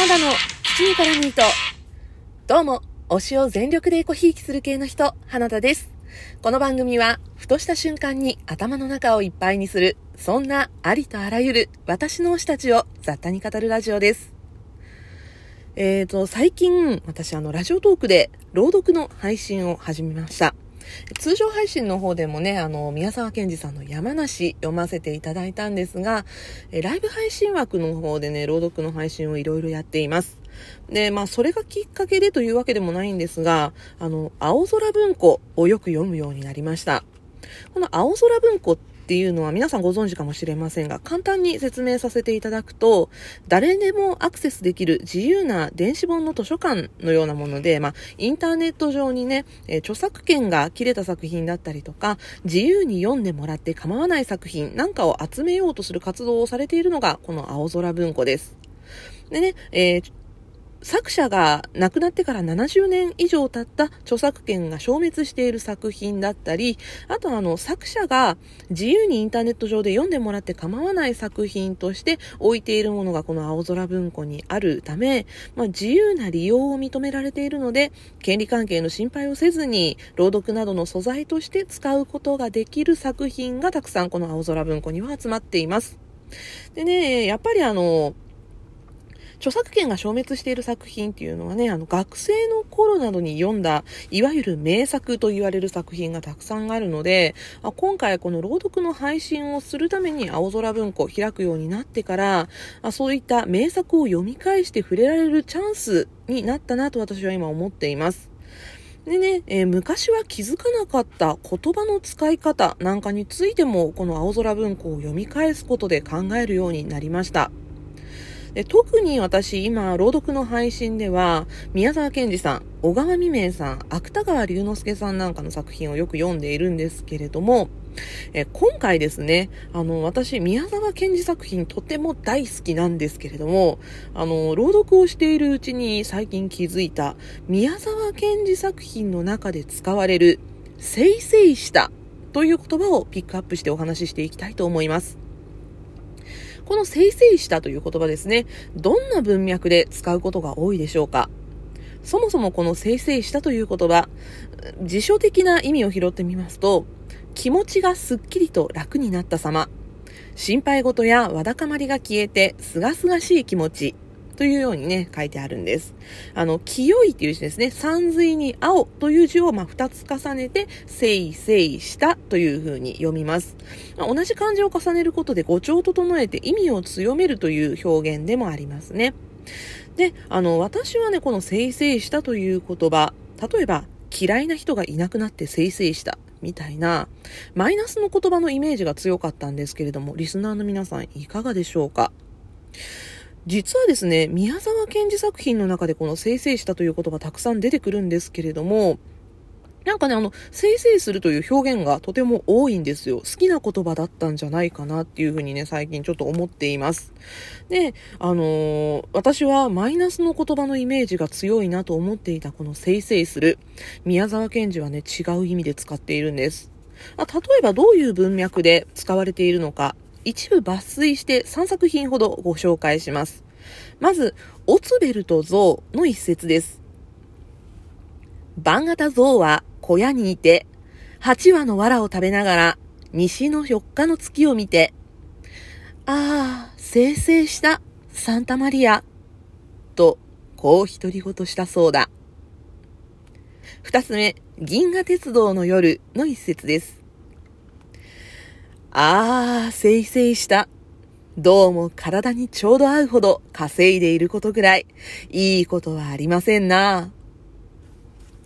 花田の土に絡む糸。どうも、推しを全力でエコひいきする系の人、花田です。この番組は、ふとした瞬間に頭の中をいっぱいにする、そんなありとあらゆる私の推したちを雑多に語るラジオです。えーと、最近、私あの、ラジオトークで朗読の配信を始めました。通常配信の方でもね、あの、宮沢賢治さんの山梨読ませていただいたんですが、ライブ配信枠の方でね、朗読の配信をいろいろやっています。で、まあ、それがきっかけでというわけでもないんですが、あの、青空文庫をよく読むようになりました。この青空文庫っっていうのは皆さんご存知かもしれませんが、簡単に説明させていただくと、誰でもアクセスできる自由な電子本の図書館のようなもので、まあ、インターネット上にね、え著作権が切れた作品だったりとか、自由に読んでもらって構わない作品なんかを集めようとする活動をされているのが、この青空文庫です。でね、えー、作者が亡くなってから70年以上経った著作権が消滅している作品だったり、あとあの作者が自由にインターネット上で読んでもらって構わない作品として置いているものがこの青空文庫にあるため、まあ、自由な利用を認められているので、権利関係の心配をせずに朗読などの素材として使うことができる作品がたくさんこの青空文庫には集まっています。でね、やっぱりあの、著作権が消滅している作品っていうのはね、あの、学生の頃などに読んだ、いわゆる名作と言われる作品がたくさんあるので、あ今回この朗読の配信をするために青空文庫を開くようになってから、あそういった名作を読み返して触れられるチャンスになったなと私は今思っています。でね、えー、昔は気づかなかった言葉の使い方なんかについても、この青空文庫を読み返すことで考えるようになりました。で特に私、今、朗読の配信では、宮沢賢治さん、小川未明さん、芥川龍之介さんなんかの作品をよく読んでいるんですけれども、え今回ですね、あの、私、宮沢賢治作品とても大好きなんですけれども、あの、朗読をしているうちに最近気づいた、宮沢賢治作品の中で使われる、せいせいしたという言葉をピックアップしてお話ししていきたいと思います。この生成したという言葉ですね、どんな文脈で使うことが多いでしょうか？そもそもこの生成したという言葉、辞書的な意味を拾ってみますと、気持ちがすっきりと楽になった様、心配事やわだかまりが消えて、すがすがしい気持ち、というようにね、書いてあるんです。あの、清いっていう字ですね。山水に青という字を、まあ、二つ重ねて、せいせいしたという風に読みます。まあ、同じ漢字を重ねることで語調を整えて意味を強めるという表現でもありますね。で、あの、私はね、このせいせいしたという言葉、例えば、嫌いな人がいなくなってせいせいした。みたいな、マイナスの言葉のイメージが強かったんですけれども、リスナーの皆さんいかがでしょうか？実はですね、宮沢賢治作品の中でこの生成したという言葉たくさん出てくるんですけれども、なんかね、あの、生成するという表現がとても多いんですよ。好きな言葉だったんじゃないかなっていうふうにね、最近ちょっと思っています。で、あのー、私はマイナスの言葉のイメージが強いなと思っていたこの生成する。宮沢賢治はね、違う意味で使っているんです。例えばどういう文脈で使われているのか、一部抜粋して3作品ほどご紹介します。まず、オツベルトゾウの一節です。番型ゾウは小屋にいて、8羽の藁を食べながら、西の4日の月を見て、ああ、生成したサンタマリア、と、こう独り言したそうだ。二つ目、銀河鉄道の夜の一節です。ああ、せいせいした。どうも体にちょうど合うほど稼いでいることぐらい、いいことはありませんな。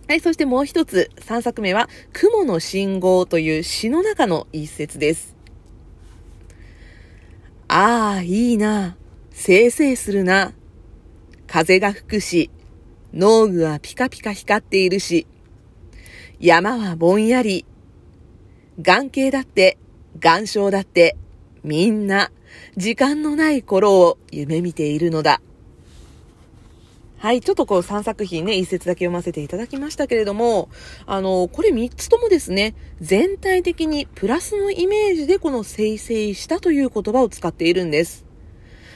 はい、そしてもう一つ、三作目は、雲の信号という詩の中の一節です。ああ、いいな。せいせいするな。風が吹くし、農具はピカピカ光っているし、山はぼんやり、眼形だって岩礁だってみんな時間のない頃を夢見ているのだ。はい、ちょっとこう3作品ね、一節だけ読ませていただきましたけれども、あの、これ3つともですね、全体的にプラスのイメージでこの生成したという言葉を使っているんです。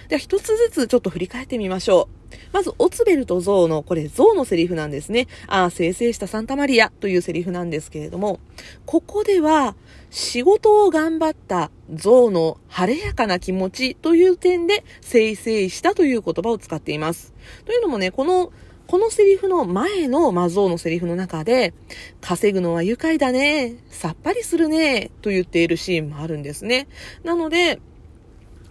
では一つずつちょっと振り返ってみましょう。まず、オツベルとゾウの、これ、ゾウのセリフなんですね。ああ、生成したサンタマリアというセリフなんですけれども、ここでは、仕事を頑張ったゾウの晴れやかな気持ちという点で、生成したという言葉を使っています。というのもね、この、このセリフの前の、まあ、ゾウのセリフの中で、稼ぐのは愉快だね、さっぱりするね、と言っているシーンもあるんですね。なので、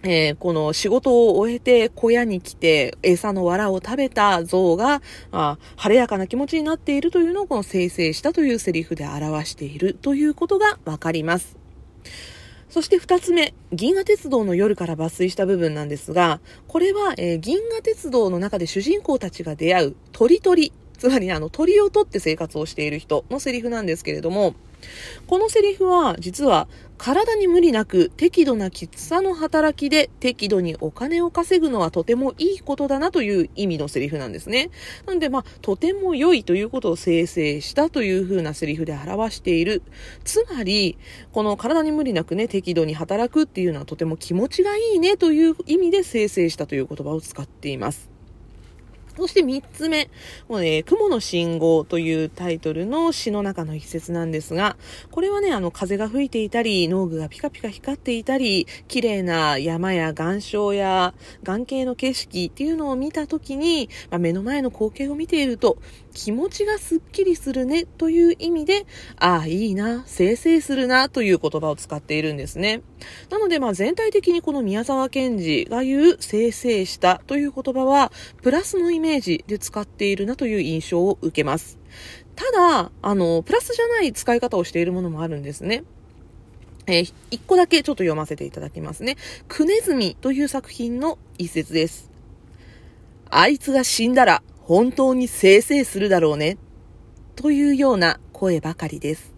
えー、この仕事を終えて小屋に来て餌の藁を食べた象が、あ晴れやかな気持ちになっているというのをこの生成したというセリフで表しているということがわかります。そして二つ目、銀河鉄道の夜から抜粋した部分なんですが、これは、えー、銀河鉄道の中で主人公たちが出会う鳥鳥、つまり、あの鳥を取って生活をしている人のセリフなんですけれども、このセリフは実は体に無理なく適度なきつさの働きで適度にお金を稼ぐのはとてもいいことだなという意味のセリフなんですね。なんでまあ、とても良いということを生成したという風なセリフで表している。つまり、この体に無理なくね、適度に働くっていうのはとても気持ちがいいねという意味で生成したという言葉を使っています。そして三つ目、もうね、雲の信号というタイトルの詩の中の一節なんですが、これはね、あの、風が吹いていたり、農具がピカピカ光っていたり、綺麗な山や岩礁や岩景の景色っていうのを見たときに、まあ、目の前の光景を見ていると、気持ちがすっきりするねという意味で、ああ、いいな、生成するなという言葉を使っているんですね。なので、まあ全体的にこの宮沢賢治が言う生成したという言葉は、プラスのイメージで使っているなという印象を受けます。ただ、あの、プラスじゃない使い方をしているものもあるんですね。えー、一個だけちょっと読ませていただきますね。くねずみという作品の一節です。あいつが死んだら本当に生成するだろうね。というような声ばかりです。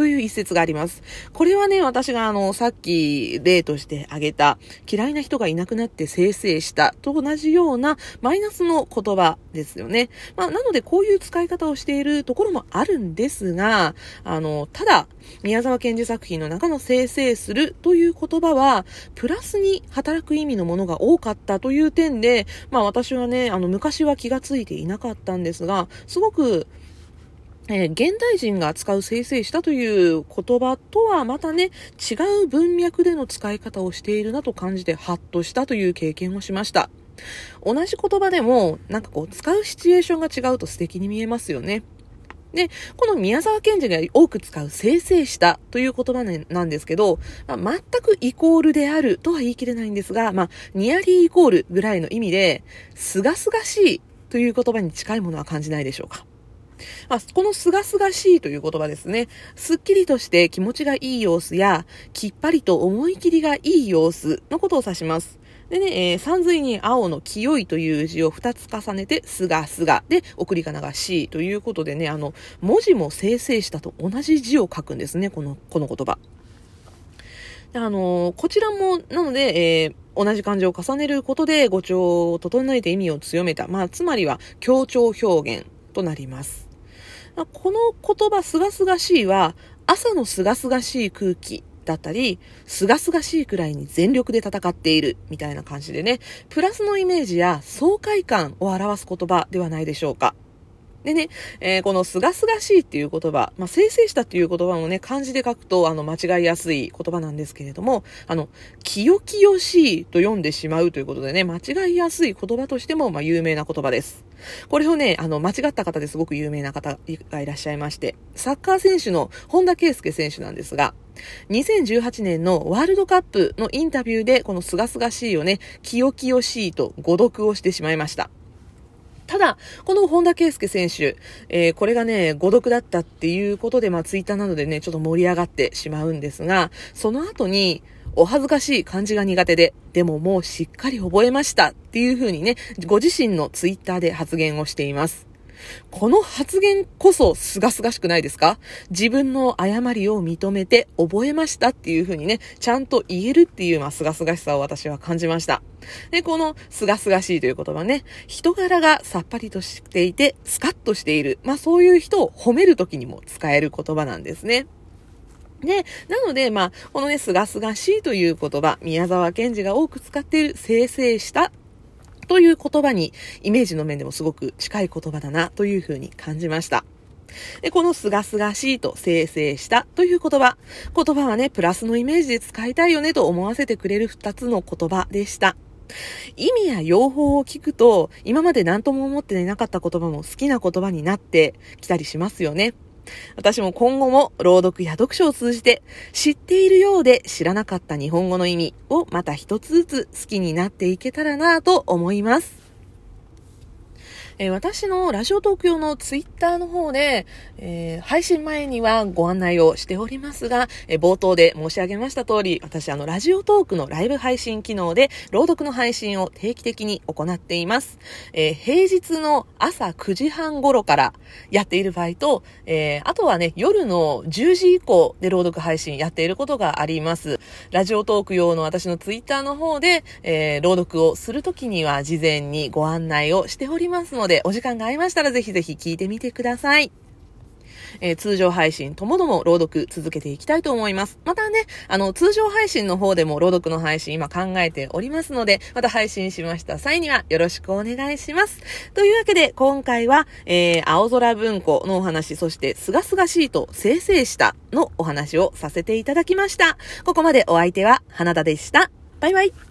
という一節があります。これはね、私があの、さっき例として挙げた、嫌いな人がいなくなって生成したと同じようなマイナスの言葉ですよね。まあ、なのでこういう使い方をしているところもあるんですが、あの、ただ、宮沢賢治作品の中の生成するという言葉は、プラスに働く意味のものが多かったという点で、まあ私はね、あの、昔は気がついていなかったんですが、すごくえー、現代人が使う生成したという言葉とはまたね、違う文脈での使い方をしているなと感じてハッとしたという経験をしました。同じ言葉でも、なんかこう、使うシチュエーションが違うと素敵に見えますよね。で、この宮沢賢治が多く使う生成したという言葉なんですけど、まあ、全くイコールであるとは言い切れないんですが、まあ、ニアリーイコールぐらいの意味で、すがすがしいという言葉に近いものは感じないでしょうか。まあ、このすがすがしいという言葉ですね。すっきりとして気持ちがいい様子や、きっぱりと思い切りがいい様子のことを指します。でね、えー、三髄に青の清いという字を二つ重ねて、すがすがで、送り仮名がしということでね、あの、文字も生成したと同じ字を書くんですね、この、この言葉。あの、こちらも、なので、えー、同じ漢字を重ねることで語調を整えて意味を強めた。まあ、つまりは強調表現となります。まこの言葉、すがすがしいは、朝のすがすがしい空気だったり、すがすがしいくらいに全力で戦っているみたいな感じでね、プラスのイメージや爽快感を表す言葉ではないでしょうか。でね、えー、このすがすがしいっていう言葉、まあ、生成したっていう言葉もね、漢字で書くと、あの、間違いやすい言葉なんですけれども、あの、清々しいと読んでしまうということでね、間違いやすい言葉としても、まあ、有名な言葉です。これをね、あの、間違った方ですごく有名な方がいらっしゃいまして、サッカー選手の本田圭佑選手なんですが、2018年のワールドカップのインタビューで、このすがすがしいをね、清々しいと誤読をしてしまいました。ただ、この本田圭佑選手、えー、これがね、誤読だったっていうことで、まあ、ツイッターなどでね、ちょっと盛り上がってしまうんですが、その後に、お恥ずかしい漢字が苦手で、でももうしっかり覚えましたっていうふうにね、ご自身のツイッターで発言をしています。この発言こそすがすがしくないですか？自分の誤りを認めて覚えましたっていう風にね、ちゃんと言えるっていう、まあ、すがすがしさを私は感じました。で、このすがすがしいという言葉ね、人柄がさっぱりとしていて、スカッとしている。まあ、そういう人を褒める時にも使える言葉なんですね。で、なので、まあ、このね、すがすがしいという言葉、宮沢賢治が多く使っている、生成したという言葉に、イメージの面でもすごく近い言葉だなというふうに感じました。で、このすがすがしいと生成したという言葉。言葉はね、プラスのイメージで使いたいよねと思わせてくれる二つの言葉でした。意味や用法を聞くと、今まで何とも思っていなかった言葉も好きな言葉になってきたりしますよね。私も今後も朗読や読書を通じて知っているようで知らなかった日本語の意味をまた一つずつ好きになっていけたらなと思います。えー、私のラジオ東京のツイッターの方で、えー、配信前にはご案内をしておりますが、えー、冒頭で申し上げました通り、私あの、ラジオトークのライブ配信機能で、朗読の配信を定期的に行っています。え平日の朝9時半頃からやっている場合と、えあとはね、夜の10時以降で朗読配信やっていることがあります。ラジオトーク用の私のツイッターの方で、え朗読をするときには事前にご案内をしておりますので、で、お時間が合いましたらぜひぜひ聞いてみてください。えー、通常配信ともども朗読続けていきたいと思います。またね、あの、通常配信の方でも朗読の配信今考えておりますので、また配信しました際にはよろしくお願いします。というわけで、今回は、えー、青空文庫のお話、そして、すがすがしいと生成したのお話をさせていただきました。ここまでお相手は、花田でした。バイバイ。